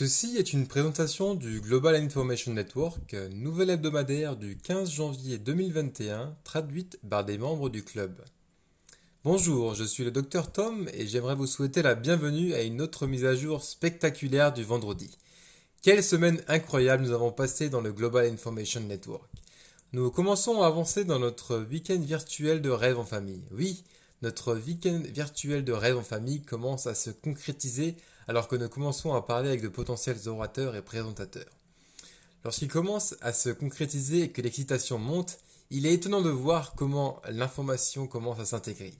Ceci est une présentation du Global Information Network, nouvelle hebdomadaire du 15 janvier 2021, traduite par des membres du club. Bonjour, je suis le Dr Tom et j'aimerais vous souhaiter la bienvenue à une autre mise à jour spectaculaire du vendredi. Quelle semaine incroyable nous avons passé dans le Global Information Network. Nous commençons à avancer dans notre week-end virtuel de rêve en famille. Oui, notre week-end virtuel de rêve en famille commence à se concrétiser alors que nous commençons à parler avec de potentiels orateurs et présentateurs. Lorsqu'il commence à se concrétiser et que l'excitation monte, il est étonnant de voir comment l'information commence à s'intégrer.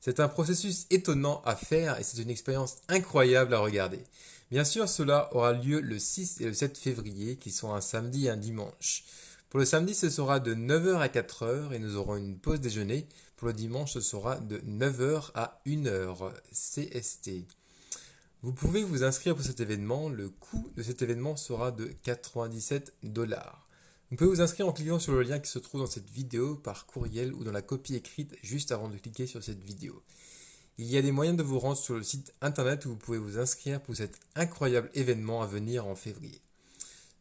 C'est un processus étonnant à faire et c'est une expérience incroyable à regarder. Bien sûr, cela aura lieu le 6 et le 7 février, qui sont un samedi et un dimanche. Pour le samedi, ce sera de 9h à 4h et nous aurons une pause déjeuner. Pour le dimanche, ce sera de 9h à 1h CST. Vous pouvez vous inscrire pour cet événement. Le coût de cet événement sera de 97 dollars. Vous pouvez vous inscrire en cliquant sur le lien qui se trouve dans cette vidéo par courriel ou dans la copie écrite juste avant de cliquer sur cette vidéo. Il y a des moyens de vous rendre sur le site internet où vous pouvez vous inscrire pour cet incroyable événement à venir en février.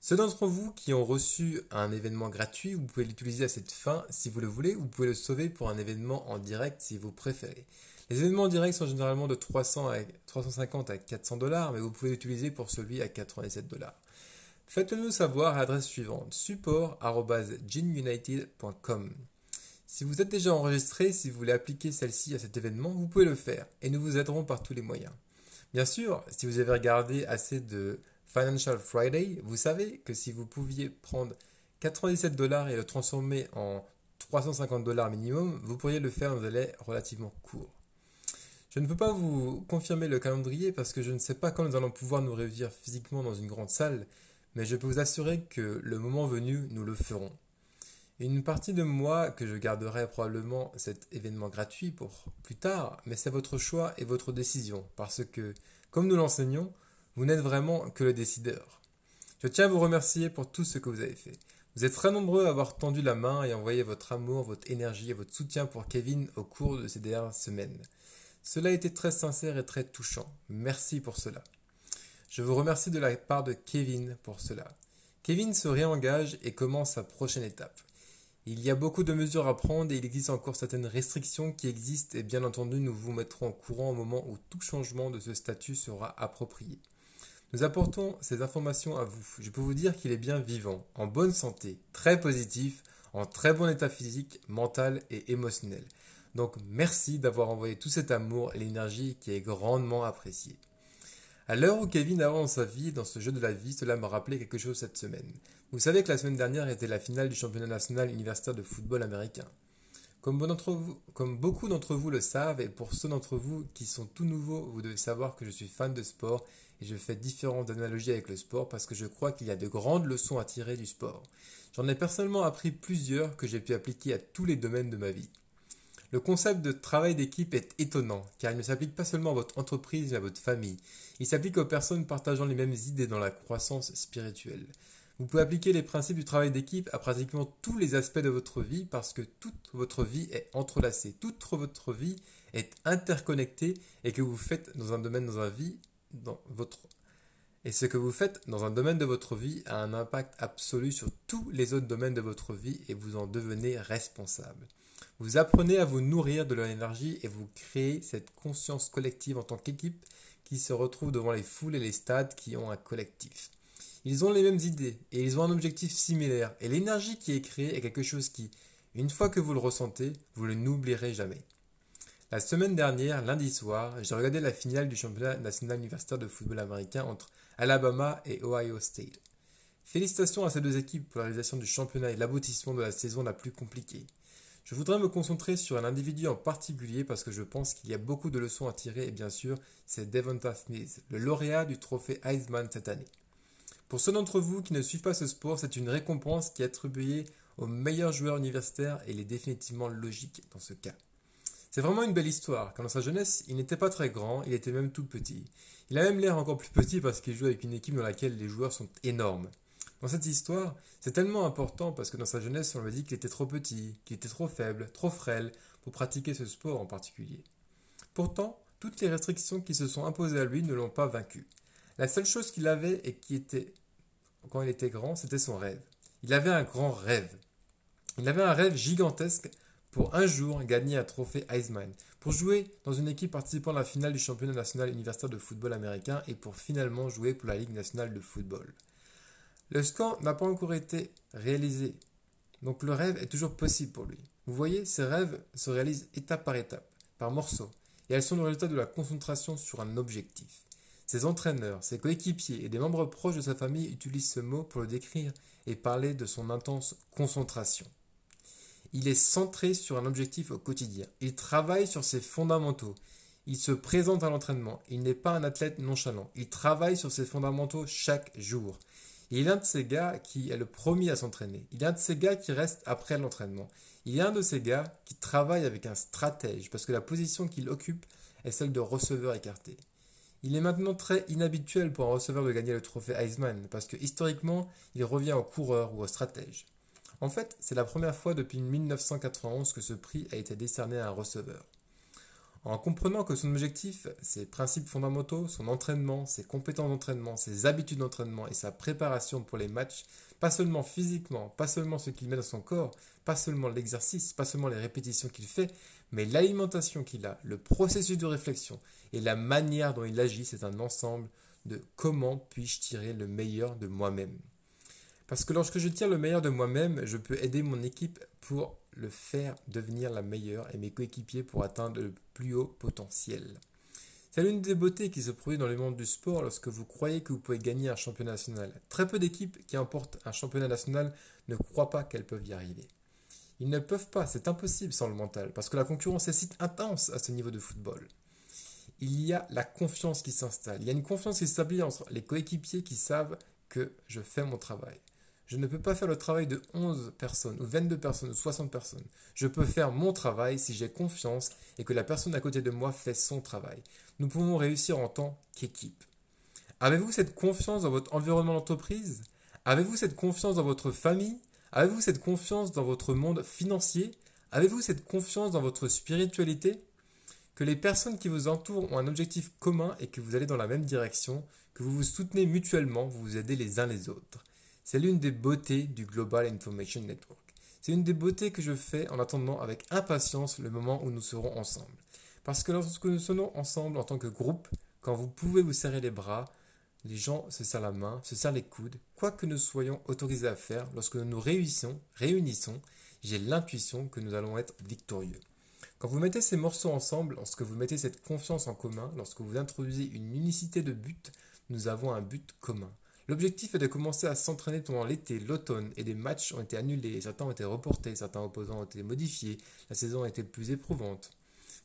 Ceux d'entre vous qui ont reçu un événement gratuit, vous pouvez l'utiliser à cette fin si vous le voulez, ou vous pouvez le sauver pour un événement en direct si vous préférez. Les événements en direct sont généralement de 300 à 350 à 400 dollars, mais vous pouvez l'utiliser pour celui à 97 dollars. Faites-le nous savoir à l'adresse suivante support@ginunited.com. Si vous êtes déjà enregistré, si vous voulez appliquer celle-ci à cet événement, vous pouvez le faire et nous vous aiderons par tous les moyens. Bien sûr, si vous avez regardé assez de Financial Friday, vous savez que si vous pouviez prendre 97 dollars et le transformer en 350 dollars minimum, vous pourriez le faire dans un délai relativement court. Je ne peux pas vous confirmer le calendrier parce que je ne sais pas quand nous allons pouvoir nous réunir physiquement dans une grande salle, mais je peux vous assurer que le moment venu, nous le ferons. Une partie de moi que je garderai probablement cet événement gratuit pour plus tard, mais c'est votre choix et votre décision, parce que, comme nous l'enseignons, vous n'êtes vraiment que le décideur. Je tiens à vous remercier pour tout ce que vous avez fait. Vous êtes très nombreux à avoir tendu la main et envoyé votre amour, votre énergie et votre soutien pour Kevin au cours de ces dernières semaines. Cela a été très sincère et très touchant. Merci pour cela. Je vous remercie de la part de Kevin pour cela. Kevin se réengage et commence sa prochaine étape. Il y a beaucoup de mesures à prendre et il existe encore certaines restrictions qui existent et bien entendu nous vous mettrons au courant au moment où tout changement de ce statut sera approprié. Nous apportons ces informations à vous. Je peux vous dire qu'il est bien vivant, en bonne santé, très positif, en très bon état physique, mental et émotionnel. Donc merci d'avoir envoyé tout cet amour et l'énergie qui est grandement appréciée. À l'heure où Kevin avance sa vie dans ce jeu de la vie, cela m'a rappelé quelque chose cette semaine. Vous savez que la semaine dernière était la finale du championnat national universitaire de football américain. Comme, beaucoup d'entre vous le savent, et pour ceux d'entre vous qui sont tout nouveaux, vous devez savoir que je suis fan de sport et je fais différentes analogies avec le sport parce que je crois qu'il y a de grandes leçons à tirer du sport. J'en ai personnellement appris plusieurs que j'ai pu appliquer à tous les domaines de ma vie. Le concept de travail d'équipe est étonnant, car il ne s'applique pas seulement à votre entreprise mais à votre famille. Il s'applique aux personnes partageant les mêmes idées dans la croissance spirituelle. Vous pouvez appliquer les principes du travail d'équipe à pratiquement tous les aspects de votre vie parce que toute votre vie est entrelacée, toute votre vie est interconnectée et que vous faites dans un domaine dans vie, dans votre et ce que vous faites dans un domaine de votre vie a un impact absolu sur tous les autres domaines de votre vie et vous en devenez responsable. Vous apprenez à vous nourrir de leur énergie et vous créez cette conscience collective en tant qu'équipe qui se retrouve devant les foules et les stades qui ont un collectif. Ils ont les mêmes idées et ils ont un objectif similaire. Et l'énergie qui est créée est quelque chose qui, une fois que vous le ressentez, vous ne l'oublierez jamais. La semaine dernière, lundi soir, j'ai regardé la finale du championnat national universitaire de football américain entre Alabama et Ohio State. Félicitations à ces deux équipes pour la réalisation du championnat et l'aboutissement de la saison la plus compliquée. Je voudrais me concentrer sur un individu en particulier parce que je pense qu'il y a beaucoup de leçons à tirer et bien sûr, c'est Devonta Smith, le lauréat du trophée Heisman cette année. Pour ceux d'entre vous qui ne suivent pas ce sport, c'est une récompense qui est attribuée aux meilleurs joueurs universitaires et il est définitivement logique dans ce cas. C'est vraiment une belle histoire, car dans sa jeunesse, il n'était pas très grand, il était même tout petit. Il a même l'air encore plus petit parce qu'il joue avec une équipe dans laquelle les joueurs sont énormes. Dans cette histoire, c'est tellement important parce que dans sa jeunesse, on lui dit qu'il était trop petit, qu'il était trop faible, trop frêle pour pratiquer ce sport en particulier. Pourtant, toutes les restrictions qui se sont imposées à lui ne l'ont pas vaincu. La seule chose qu'il avait et qui était, quand il était grand, c'était son rêve. Il avait un grand rêve. Il avait un rêve gigantesque pour un jour gagner un trophée Heisman, pour jouer dans une équipe participant à la finale du championnat national universitaire de football américain et pour finalement jouer pour la Ligue nationale de football. Le score n'a pas encore été réalisé, donc le rêve est toujours possible pour lui. Vous voyez, ces rêves se réalisent étape par étape, par morceaux, et elles sont le résultat de la concentration sur un objectif. Ses entraîneurs, ses coéquipiers et des membres proches de sa famille utilisent ce mot pour le décrire et parler de son intense concentration. Il est centré sur un objectif au quotidien. Il travaille sur ses fondamentaux. Il se présente à l'entraînement. Il n'est pas un athlète nonchalant. Il travaille sur ses fondamentaux chaque jour. Il est l'un de ces gars qui est le premier à s'entraîner. Il est un de ces gars qui reste après l'entraînement. Il est un de ces gars qui travaille avec un stratège parce que la position qu'il occupe est celle de receveur écarté. Il est maintenant très inhabituel pour un receveur de gagner le trophée Heisman parce que historiquement, il revient au coureur ou au stratège. En fait, c'est la première fois depuis 1991 que ce prix a été décerné à un receveur. En comprenant que son objectif, ses principes fondamentaux, son entraînement, ses compétences d'entraînement, ses habitudes d'entraînement et sa préparation pour les matchs, pas seulement physiquement, pas seulement ce qu'il met dans son corps, pas seulement l'exercice, pas seulement les répétitions qu'il fait, mais l'alimentation qu'il a, le processus de réflexion et la manière dont il agit, c'est un ensemble de comment puis-je tirer le meilleur de moi-même. Parce que lorsque je tire le meilleur de moi-même, je peux aider mon équipe pour le faire devenir la meilleure et mes coéquipiers pour atteindre le plus haut potentiel. C'est l'une des beautés qui se produit dans le monde du sport lorsque vous croyez que vous pouvez gagner un championnat national. Très peu d'équipes qui emportent un championnat national ne croient pas qu'elles peuvent y arriver. Ils ne peuvent pas, c'est impossible sans le mental, parce que la concurrence est si intense à ce niveau de football il y a la confiance qui s'installe. Il y a une confiance qui s'établit entre les coéquipiers qui savent que je fais mon travail. Je ne peux pas faire le travail de 11 personnes, ou 22 personnes, ou 60 personnes. Je peux faire mon travail si j'ai confiance et que la personne à côté de moi fait son travail. Nous pouvons réussir en tant qu'équipe. Avez-vous cette confiance dans votre environnement d'entreprise? Avez-vous cette confiance dans votre famille? Avez-vous cette confiance dans votre monde financier? Avez-vous cette confiance dans votre spiritualité? Que les personnes qui vous entourent ont un objectif commun et que vous allez dans la même direction, que vous vous soutenez mutuellement, vous vous aidez les uns les autres. C'est l'une des beautés du Global Information Network. C'est une des beautés que je fais en attendant avec impatience le moment où nous serons ensemble. Parce que lorsque nous serons ensemble en tant que groupe, quand vous pouvez vous serrer les bras, les gens se serrent la main, se serrent les coudes, quoi que nous soyons autorisés à faire, lorsque nous nous réunissons, réunissons j'ai l'intuition que nous allons être victorieux. Quand vous mettez ces morceaux ensemble, lorsque vous mettez cette confiance en commun, lorsque vous introduisez une unicité de but, nous avons un but commun. L'objectif est de commencer à s'entraîner pendant l'été, l'automne, et des matchs ont été annulés, certains ont été reportés, certains opposants ont été modifiés, la saison a été plus éprouvante.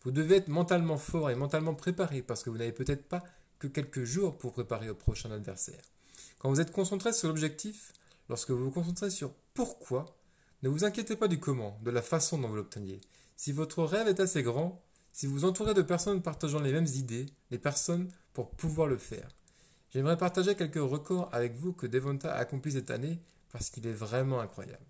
Vous devez être mentalement fort et mentalement préparé parce que vous n'avez peut-être pas que quelques jours pour préparer au prochain adversaire. Quand vous êtes concentré sur l'objectif, lorsque vous vous concentrez sur pourquoi, ne vous inquiétez pas du comment, de la façon dont vous l'obteniez. Si votre rêve est assez grand, si vous entourez de personnes partageant les mêmes idées, les personnes pour pouvoir le faire. J'aimerais partager quelques records avec vous que Devonta a accompli cette année parce qu'il est vraiment incroyable.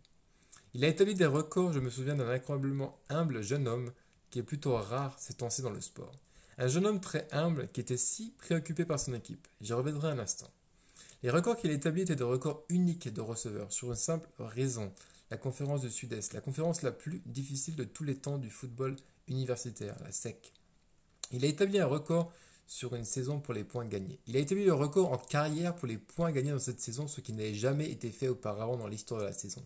Il a établi des records, je me souviens d'un incroyablement humble jeune homme qui est plutôt rare ces temps-ci dans le sport. Un jeune homme très humble qui était si préoccupé par son équipe. J'y reviendrai un instant. Les records qu'il a établis étaient des records uniques de receveurs, sur une simple raison la conférence du Sud-Est, la conférence la plus difficile de tous les temps du football universitaire, la SEC. Il a établi un record sur une saison pour les points gagnés. Il a établi le record en carrière pour les points gagnés dans cette saison, ce qui n'avait jamais été fait auparavant dans l'histoire de la saison.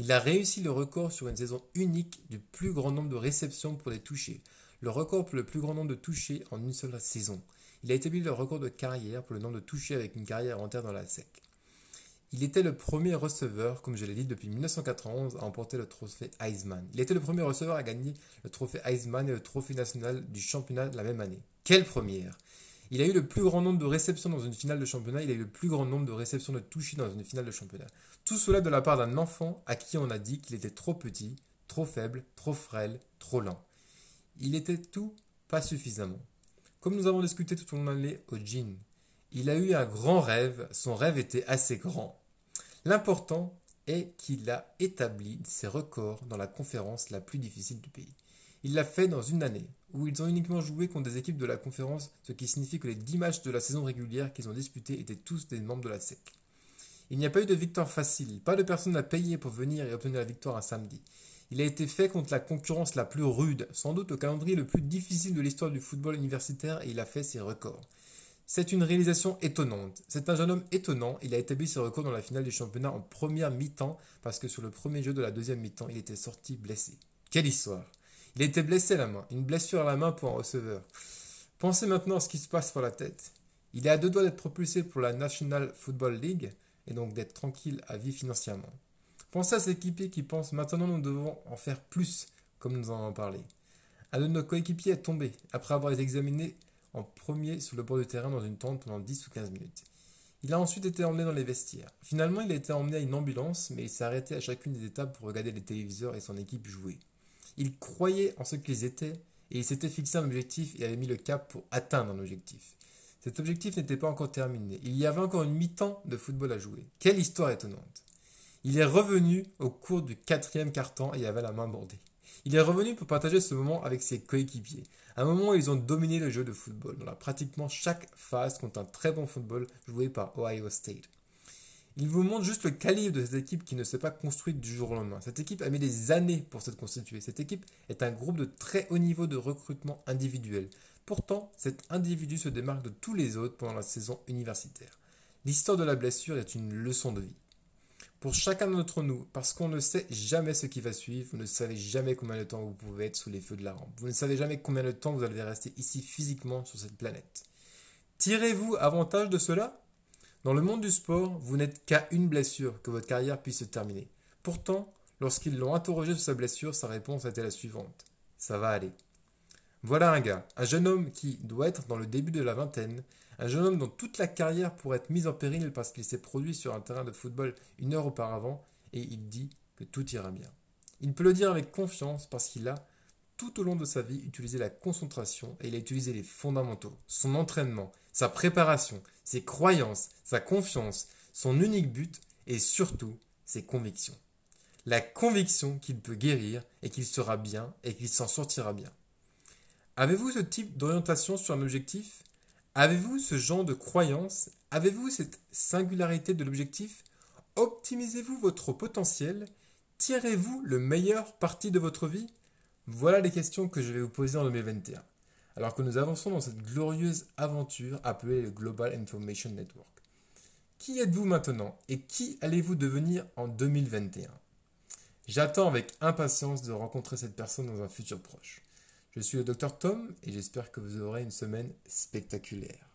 Il a réussi le record sur une saison unique du plus grand nombre de réceptions pour les touchés, le record pour le plus grand nombre de touchés en une seule saison. Il a établi le record de carrière pour le nombre de touchés avec une carrière entière dans la SEC. Il était le premier receveur, comme je l'ai dit, depuis 1991 à emporter le trophée Heisman. Il était le premier receveur à gagner le trophée Heisman et le trophée national du championnat de la même année. Quelle première Il a eu le plus grand nombre de réceptions dans une finale de championnat, il a eu le plus grand nombre de réceptions de touchés dans une finale de championnat. Tout cela de la part d'un enfant à qui on a dit qu'il était trop petit, trop faible, trop frêle, trop lent. Il était tout, pas suffisamment. Comme nous avons discuté tout au long au jean, il a eu un grand rêve, son rêve était assez grand. L'important est qu'il a établi ses records dans la conférence la plus difficile du pays. Il l'a fait dans une année. où ils ont uniquement joué contre des équipes de la conférence, ce qui signifie que les 10 matchs de la saison régulière qu'ils ont disputés étaient tous des membres de la SEC. Il n'y a pas eu de victoire facile, pas de personne à payer pour venir et obtenir la victoire un samedi. Il a été fait contre la concurrence la plus rude, sans doute le calendrier le plus difficile de l'histoire du football universitaire et il a fait ses records. C'est une réalisation étonnante. C'est un jeune homme étonnant. Il a établi ses records dans la finale du championnat en première mi-temps parce que sur le premier jeu de la deuxième mi-temps, il était sorti blessé. Quelle histoire Il été blessé à la main, une blessure à la main pour un receveur. Pensez maintenant à ce qui se passe pour la tête. Il est à deux doigts d'être propulsé pour la National Football League et donc d'être tranquille à vie financièrement. Pensez à cet équipier qui pense maintenant nous devons en faire plus, comme nous en avons parlé. Un de nos coéquipiers est tombé après avoir examiné en premier sur le bord du terrain dans une tente pendant 10 ou 15 minutes. Il a ensuite été emmené dans les vestiaires. Finalement, il a été emmené à une ambulance, mais il s'est arrêté à chacune des étapes pour regarder les téléviseurs et son équipe jouer. Il croyait en ce qu'ils étaient et il s'était fixé un objectif et avait mis le cap pour atteindre un objectif. Cet objectif n'était pas encore terminé. Il y avait encore une mi-temps de football à jouer. Quelle histoire étonnante. Il est revenu au cours du quatrième quart-temps et avait la main bordée. Il est revenu pour partager ce moment avec ses coéquipiers. Un moment où ils ont dominé le jeu de football, dans pratiquement chaque phase contre un très bon football joué par Ohio State. Il vous montre juste le calibre de cette équipe qui ne s'est pas construite du jour au lendemain. Cette équipe a mis des années pour se constituer. Cette équipe est un groupe de très haut niveau de recrutement individuel. Pourtant, cet individu se démarque de tous les autres pendant la saison universitaire. L'histoire de la blessure est une leçon de vie. Pour chacun d'entre nous, parce qu'on ne sait jamais ce qui va suivre, vous ne savez jamais combien de temps vous pouvez être sous les feux de la rampe. Vous ne savez jamais combien de temps vous allez rester ici physiquement sur cette planète. Tirez-vous avantage de cela? Dans le monde du sport, vous n'êtes qu'à une blessure que votre carrière puisse se terminer. Pourtant, lorsqu'ils l'ont interrogé sur sa blessure, sa réponse était la suivante. Ça va aller. Voilà un gars, un jeune homme qui doit être dans le début de la vingtaine, un jeune homme dont toute la carrière pourrait être mise en péril parce qu'il s'est produit sur un terrain de football une heure auparavant et il dit que tout ira bien. Il peut le dire avec confiance parce qu'il a, tout au long de sa vie, utilisé la concentration et il a utilisé les fondamentaux, son entraînement, sa préparation, ses croyances, sa confiance, son unique but et surtout ses convictions. La conviction qu'il peut guérir et qu'il sera bien et qu'il s'en sortira bien. Avez-vous ce type d'orientation sur un objectif? Avez-vous ce genre de croyance? Avez-vous cette singularité de l'objectif? Optimisez-vous votre potentiel? Tirez-vous le meilleur parti de votre vie? Voilà les questions que je vais vous poser en 2021, alors que nous avançons dans cette glorieuse aventure appelée le Global Information Network. Qui êtes-vous maintenant et qui allez-vous devenir en 2021 J'attends avec impatience de rencontrer cette personne dans un futur proche. Je suis le docteur Tom et j'espère que vous aurez une semaine spectaculaire.